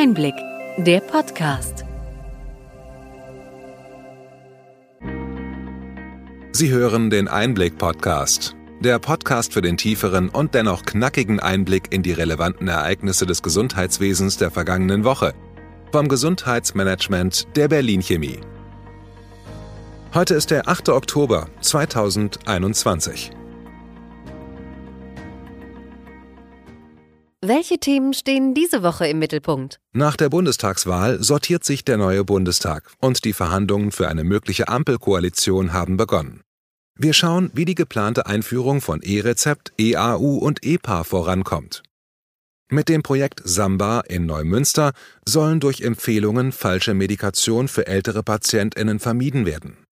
Einblick, der Podcast. Sie hören den Einblick-Podcast. Der Podcast für den tieferen und dennoch knackigen Einblick in die relevanten Ereignisse des Gesundheitswesens der vergangenen Woche. Vom Gesundheitsmanagement der Berlin Chemie. Heute ist der 8. Oktober 2021. Welche Themen stehen diese Woche im Mittelpunkt? Nach der Bundestagswahl sortiert sich der neue Bundestag und die Verhandlungen für eine mögliche Ampelkoalition haben begonnen. Wir schauen, wie die geplante Einführung von E-Rezept, EAU und EPA vorankommt. Mit dem Projekt Samba in Neumünster sollen durch Empfehlungen falsche Medikation für ältere Patientinnen vermieden werden.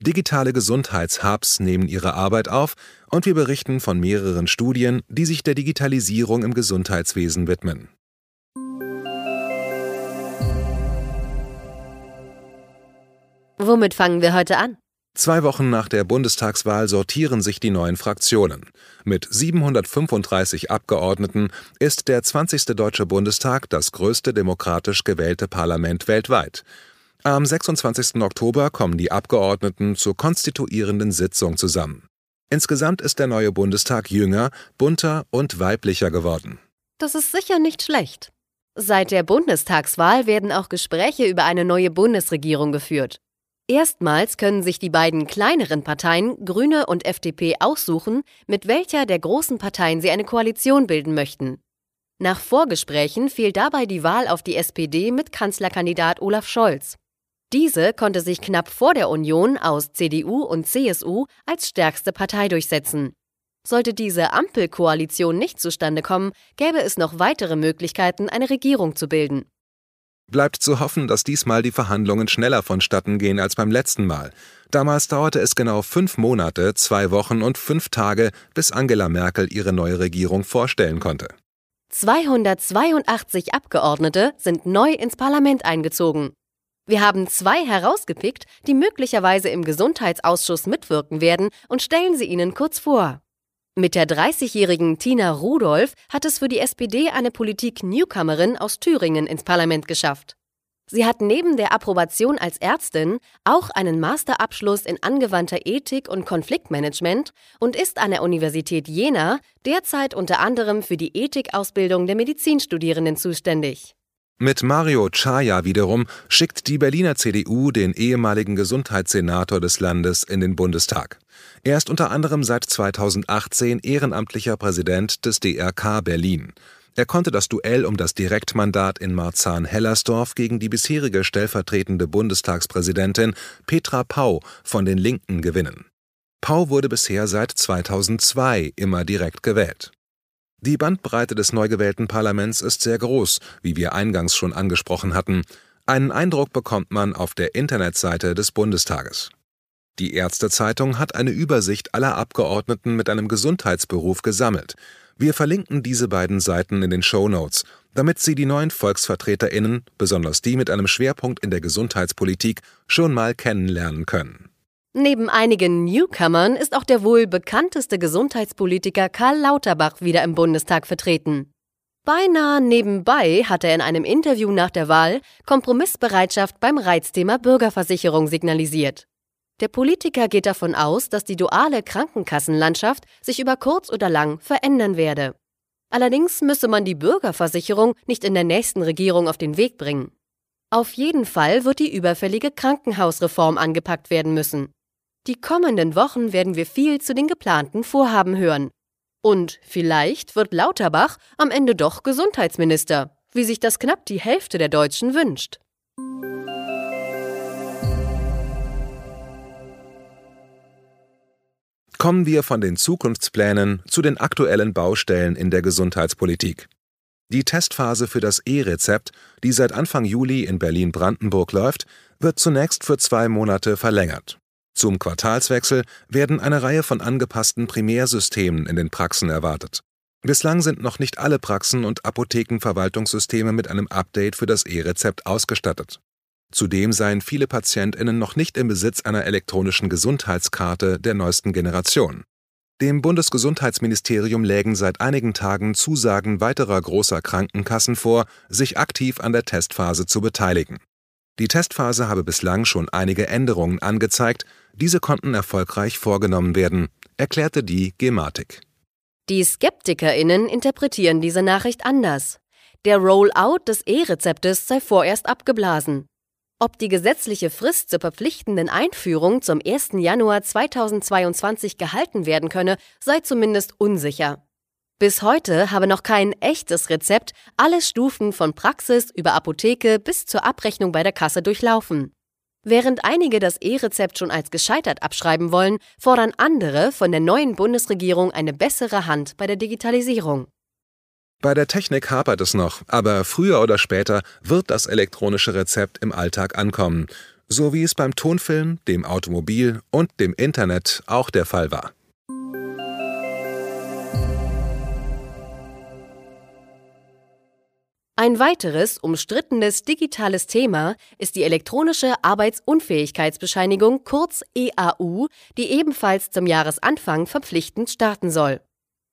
Digitale Gesundheitshubs nehmen ihre Arbeit auf und wir berichten von mehreren Studien, die sich der Digitalisierung im Gesundheitswesen widmen. Womit fangen wir heute an? Zwei Wochen nach der Bundestagswahl sortieren sich die neuen Fraktionen. Mit 735 Abgeordneten ist der 20. Deutsche Bundestag das größte demokratisch gewählte Parlament weltweit. Am 26. Oktober kommen die Abgeordneten zur konstituierenden Sitzung zusammen. Insgesamt ist der neue Bundestag jünger, bunter und weiblicher geworden. Das ist sicher nicht schlecht. Seit der Bundestagswahl werden auch Gespräche über eine neue Bundesregierung geführt. Erstmals können sich die beiden kleineren Parteien, Grüne und FDP, aussuchen, mit welcher der großen Parteien sie eine Koalition bilden möchten. Nach Vorgesprächen fiel dabei die Wahl auf die SPD mit Kanzlerkandidat Olaf Scholz. Diese konnte sich knapp vor der Union aus CDU und CSU als stärkste Partei durchsetzen. Sollte diese Ampelkoalition nicht zustande kommen, gäbe es noch weitere Möglichkeiten, eine Regierung zu bilden. Bleibt zu hoffen, dass diesmal die Verhandlungen schneller vonstatten gehen als beim letzten Mal. Damals dauerte es genau fünf Monate, zwei Wochen und fünf Tage, bis Angela Merkel ihre neue Regierung vorstellen konnte. 282 Abgeordnete sind neu ins Parlament eingezogen. Wir haben zwei herausgepickt, die möglicherweise im Gesundheitsausschuss mitwirken werden und stellen sie Ihnen kurz vor. Mit der 30-jährigen Tina Rudolph hat es für die SPD eine Politik-Newcomerin aus Thüringen ins Parlament geschafft. Sie hat neben der Approbation als Ärztin auch einen Masterabschluss in angewandter Ethik und Konfliktmanagement und ist an der Universität Jena derzeit unter anderem für die Ethikausbildung der Medizinstudierenden zuständig. Mit Mario Chaya wiederum schickt die Berliner CDU den ehemaligen Gesundheitssenator des Landes in den Bundestag. Er ist unter anderem seit 2018 ehrenamtlicher Präsident des DRK Berlin. Er konnte das Duell um das Direktmandat in Marzahn-Hellersdorf gegen die bisherige stellvertretende Bundestagspräsidentin Petra Pau von den Linken gewinnen. Pau wurde bisher seit 2002 immer direkt gewählt. Die Bandbreite des neu gewählten Parlaments ist sehr groß, wie wir eingangs schon angesprochen hatten. Einen Eindruck bekommt man auf der Internetseite des Bundestages. Die Ärztezeitung hat eine Übersicht aller Abgeordneten mit einem Gesundheitsberuf gesammelt. Wir verlinken diese beiden Seiten in den Show Notes, damit Sie die neuen VolksvertreterInnen, besonders die mit einem Schwerpunkt in der Gesundheitspolitik, schon mal kennenlernen können. Neben einigen Newcomern ist auch der wohl bekannteste Gesundheitspolitiker Karl Lauterbach wieder im Bundestag vertreten. Beinahe nebenbei hat er in einem Interview nach der Wahl Kompromissbereitschaft beim Reizthema Bürgerversicherung signalisiert. Der Politiker geht davon aus, dass die duale Krankenkassenlandschaft sich über kurz oder lang verändern werde. Allerdings müsse man die Bürgerversicherung nicht in der nächsten Regierung auf den Weg bringen. Auf jeden Fall wird die überfällige Krankenhausreform angepackt werden müssen. Die kommenden Wochen werden wir viel zu den geplanten Vorhaben hören. Und vielleicht wird Lauterbach am Ende doch Gesundheitsminister, wie sich das knapp die Hälfte der Deutschen wünscht. Kommen wir von den Zukunftsplänen zu den aktuellen Baustellen in der Gesundheitspolitik. Die Testphase für das E-Rezept, die seit Anfang Juli in Berlin-Brandenburg läuft, wird zunächst für zwei Monate verlängert. Zum Quartalswechsel werden eine Reihe von angepassten Primärsystemen in den Praxen erwartet. Bislang sind noch nicht alle Praxen und Apothekenverwaltungssysteme mit einem Update für das E-Rezept ausgestattet. Zudem seien viele Patientinnen noch nicht im Besitz einer elektronischen Gesundheitskarte der neuesten Generation. Dem Bundesgesundheitsministerium lägen seit einigen Tagen Zusagen weiterer großer Krankenkassen vor, sich aktiv an der Testphase zu beteiligen. Die Testphase habe bislang schon einige Änderungen angezeigt, diese konnten erfolgreich vorgenommen werden, erklärte die Gematik. Die SkeptikerInnen interpretieren diese Nachricht anders. Der Rollout des E-Rezeptes sei vorerst abgeblasen. Ob die gesetzliche Frist zur verpflichtenden Einführung zum 1. Januar 2022 gehalten werden könne, sei zumindest unsicher. Bis heute habe noch kein echtes Rezept alle Stufen von Praxis über Apotheke bis zur Abrechnung bei der Kasse durchlaufen. Während einige das E-Rezept schon als gescheitert abschreiben wollen, fordern andere von der neuen Bundesregierung eine bessere Hand bei der Digitalisierung. Bei der Technik hapert es noch, aber früher oder später wird das elektronische Rezept im Alltag ankommen, so wie es beim Tonfilm, dem Automobil und dem Internet auch der Fall war. Ein weiteres umstrittenes digitales Thema ist die elektronische Arbeitsunfähigkeitsbescheinigung kurz EAU, die ebenfalls zum Jahresanfang verpflichtend starten soll.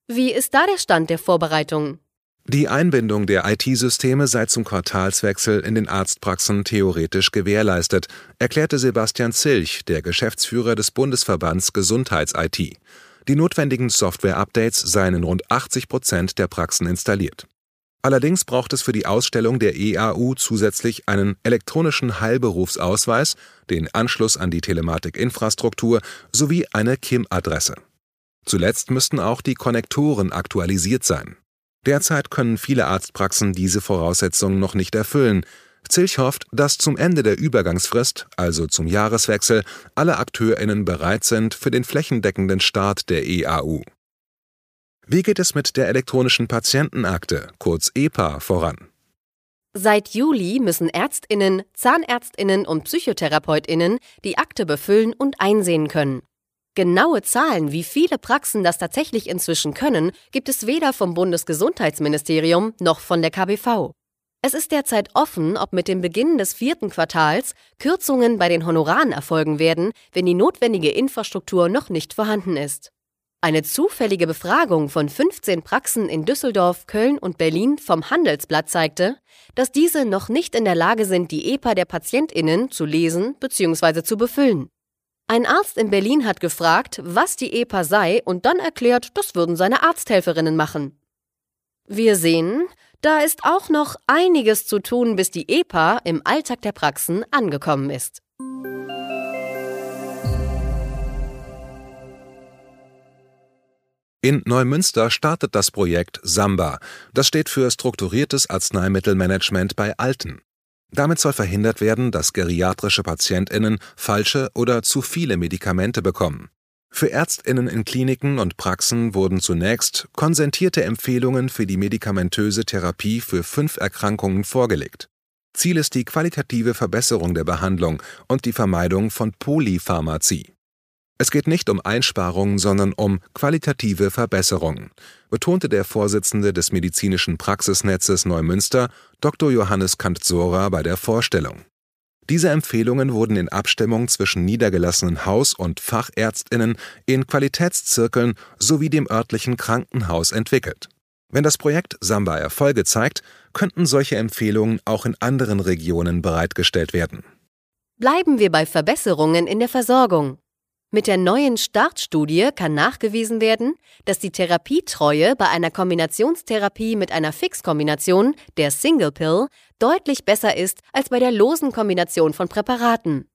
Wie ist da der Stand der Vorbereitungen? Die Einbindung der IT-Systeme sei zum Quartalswechsel in den Arztpraxen theoretisch gewährleistet, erklärte Sebastian Zilch, der Geschäftsführer des Bundesverbands Gesundheits-IT. Die notwendigen Software-Updates seien in rund 80 Prozent der Praxen installiert. Allerdings braucht es für die Ausstellung der EAU zusätzlich einen elektronischen Heilberufsausweis, den Anschluss an die Telematikinfrastruktur sowie eine KIM-Adresse. Zuletzt müssten auch die Konnektoren aktualisiert sein. Derzeit können viele Arztpraxen diese Voraussetzungen noch nicht erfüllen. Zilch hofft, dass zum Ende der Übergangsfrist, also zum Jahreswechsel, alle AkteurInnen bereit sind für den flächendeckenden Start der EAU. Wie geht es mit der elektronischen Patientenakte, kurz EPA, voran? Seit Juli müssen Ärztinnen, Zahnärztinnen und Psychotherapeutinnen die Akte befüllen und einsehen können. Genaue Zahlen, wie viele Praxen das tatsächlich inzwischen können, gibt es weder vom Bundesgesundheitsministerium noch von der KBV. Es ist derzeit offen, ob mit dem Beginn des vierten Quartals Kürzungen bei den Honoraren erfolgen werden, wenn die notwendige Infrastruktur noch nicht vorhanden ist. Eine zufällige Befragung von 15 Praxen in Düsseldorf, Köln und Berlin vom Handelsblatt zeigte, dass diese noch nicht in der Lage sind, die EPA der Patientinnen zu lesen bzw. zu befüllen. Ein Arzt in Berlin hat gefragt, was die EPA sei und dann erklärt, das würden seine Arzthelferinnen machen. Wir sehen, da ist auch noch einiges zu tun, bis die EPA im Alltag der Praxen angekommen ist. In Neumünster startet das Projekt Samba. Das steht für strukturiertes Arzneimittelmanagement bei Alten. Damit soll verhindert werden, dass geriatrische Patientinnen falsche oder zu viele Medikamente bekommen. Für Ärztinnen in Kliniken und Praxen wurden zunächst konsentierte Empfehlungen für die medikamentöse Therapie für fünf Erkrankungen vorgelegt. Ziel ist die qualitative Verbesserung der Behandlung und die Vermeidung von Polypharmazie. Es geht nicht um Einsparungen, sondern um qualitative Verbesserungen, betonte der Vorsitzende des medizinischen Praxisnetzes Neumünster, Dr. Johannes Kantzora, bei der Vorstellung. Diese Empfehlungen wurden in Abstimmung zwischen niedergelassenen Haus- und Fachärztinnen in Qualitätszirkeln sowie dem örtlichen Krankenhaus entwickelt. Wenn das Projekt Samba Erfolge zeigt, könnten solche Empfehlungen auch in anderen Regionen bereitgestellt werden. Bleiben wir bei Verbesserungen in der Versorgung. Mit der neuen Startstudie kann nachgewiesen werden, dass die Therapietreue bei einer Kombinationstherapie mit einer Fixkombination, der Single Pill, deutlich besser ist als bei der losen Kombination von Präparaten.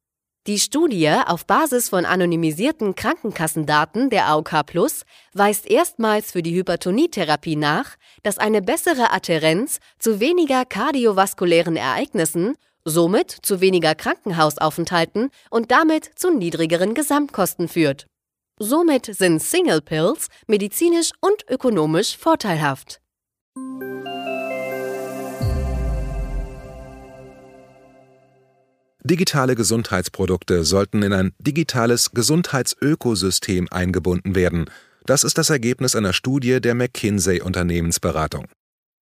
Die Studie auf Basis von anonymisierten Krankenkassendaten der AOK Plus weist erstmals für die Hypertonietherapie nach, dass eine bessere Adhärenz zu weniger kardiovaskulären Ereignissen somit zu weniger Krankenhausaufenthalten und damit zu niedrigeren Gesamtkosten führt. Somit sind Single Pills medizinisch und ökonomisch vorteilhaft. Digitale Gesundheitsprodukte sollten in ein digitales Gesundheitsökosystem eingebunden werden. Das ist das Ergebnis einer Studie der McKinsey Unternehmensberatung.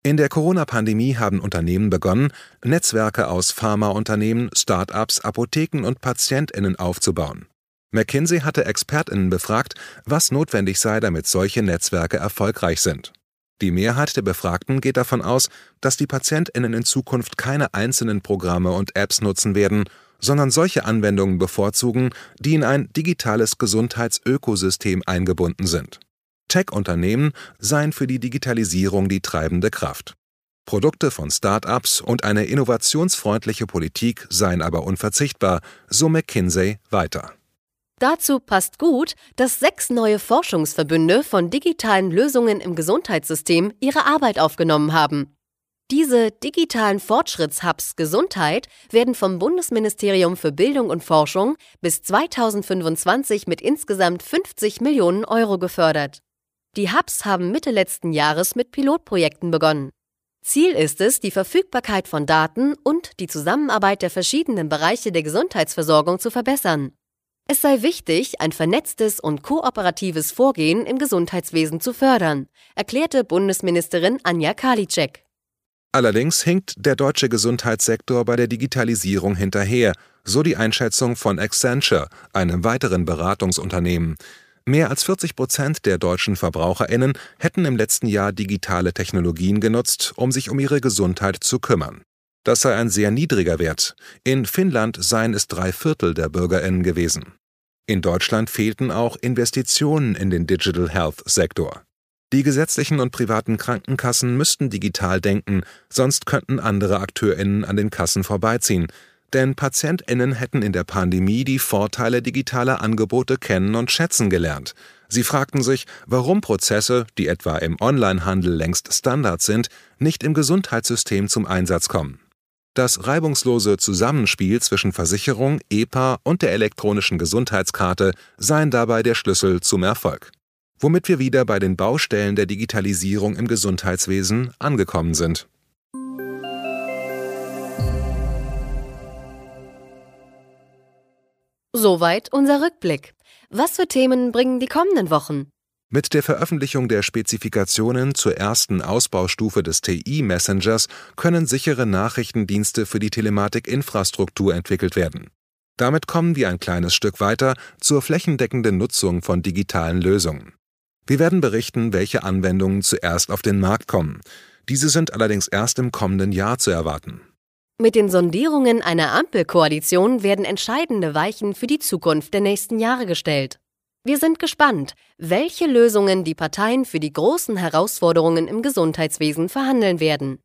In der Corona-Pandemie haben Unternehmen begonnen, Netzwerke aus Pharmaunternehmen, Start-ups, Apotheken und PatientInnen aufzubauen. McKinsey hatte Expertinnen befragt, was notwendig sei, damit solche Netzwerke erfolgreich sind. Die Mehrheit der Befragten geht davon aus, dass die Patientinnen in Zukunft keine einzelnen Programme und Apps nutzen werden, sondern solche Anwendungen bevorzugen, die in ein digitales Gesundheitsökosystem eingebunden sind. Tech-Unternehmen seien für die Digitalisierung die treibende Kraft. Produkte von Start-ups und eine innovationsfreundliche Politik seien aber unverzichtbar, so McKinsey weiter. Dazu passt gut, dass sechs neue Forschungsverbünde von digitalen Lösungen im Gesundheitssystem ihre Arbeit aufgenommen haben. Diese digitalen Fortschrittshubs Gesundheit werden vom Bundesministerium für Bildung und Forschung bis 2025 mit insgesamt 50 Millionen Euro gefördert. Die Hubs haben Mitte letzten Jahres mit Pilotprojekten begonnen. Ziel ist es, die Verfügbarkeit von Daten und die Zusammenarbeit der verschiedenen Bereiche der Gesundheitsversorgung zu verbessern. Es sei wichtig, ein vernetztes und kooperatives Vorgehen im Gesundheitswesen zu fördern, erklärte Bundesministerin Anja Karliczek. Allerdings hinkt der deutsche Gesundheitssektor bei der Digitalisierung hinterher, so die Einschätzung von Accenture, einem weiteren Beratungsunternehmen. Mehr als 40 Prozent der deutschen VerbraucherInnen hätten im letzten Jahr digitale Technologien genutzt, um sich um ihre Gesundheit zu kümmern. Das sei ein sehr niedriger Wert. In Finnland seien es drei Viertel der BürgerInnen gewesen. In Deutschland fehlten auch Investitionen in den Digital Health Sektor. Die gesetzlichen und privaten Krankenkassen müssten digital denken, sonst könnten andere AkteurInnen an den Kassen vorbeiziehen. Denn PatientInnen hätten in der Pandemie die Vorteile digitaler Angebote kennen und schätzen gelernt. Sie fragten sich, warum Prozesse, die etwa im Onlinehandel längst Standard sind, nicht im Gesundheitssystem zum Einsatz kommen. Das reibungslose Zusammenspiel zwischen Versicherung, EPA und der elektronischen Gesundheitskarte seien dabei der Schlüssel zum Erfolg. Womit wir wieder bei den Baustellen der Digitalisierung im Gesundheitswesen angekommen sind. Soweit unser Rückblick. Was für Themen bringen die kommenden Wochen? Mit der Veröffentlichung der Spezifikationen zur ersten Ausbaustufe des TI-Messengers können sichere Nachrichtendienste für die Telematikinfrastruktur entwickelt werden. Damit kommen wir ein kleines Stück weiter zur flächendeckenden Nutzung von digitalen Lösungen. Wir werden berichten, welche Anwendungen zuerst auf den Markt kommen. Diese sind allerdings erst im kommenden Jahr zu erwarten. Mit den Sondierungen einer Ampelkoalition werden entscheidende Weichen für die Zukunft der nächsten Jahre gestellt. Wir sind gespannt, welche Lösungen die Parteien für die großen Herausforderungen im Gesundheitswesen verhandeln werden.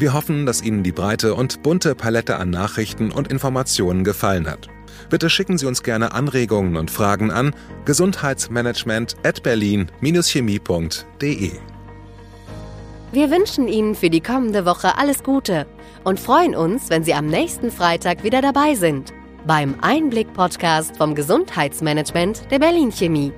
Wir hoffen, dass Ihnen die breite und bunte Palette an Nachrichten und Informationen gefallen hat. Bitte schicken Sie uns gerne Anregungen und Fragen an gesundheitsmanagement at berlin-chemie.de. Wir wünschen Ihnen für die kommende Woche alles Gute und freuen uns, wenn Sie am nächsten Freitag wieder dabei sind beim Einblick-Podcast vom Gesundheitsmanagement der Berlin Chemie.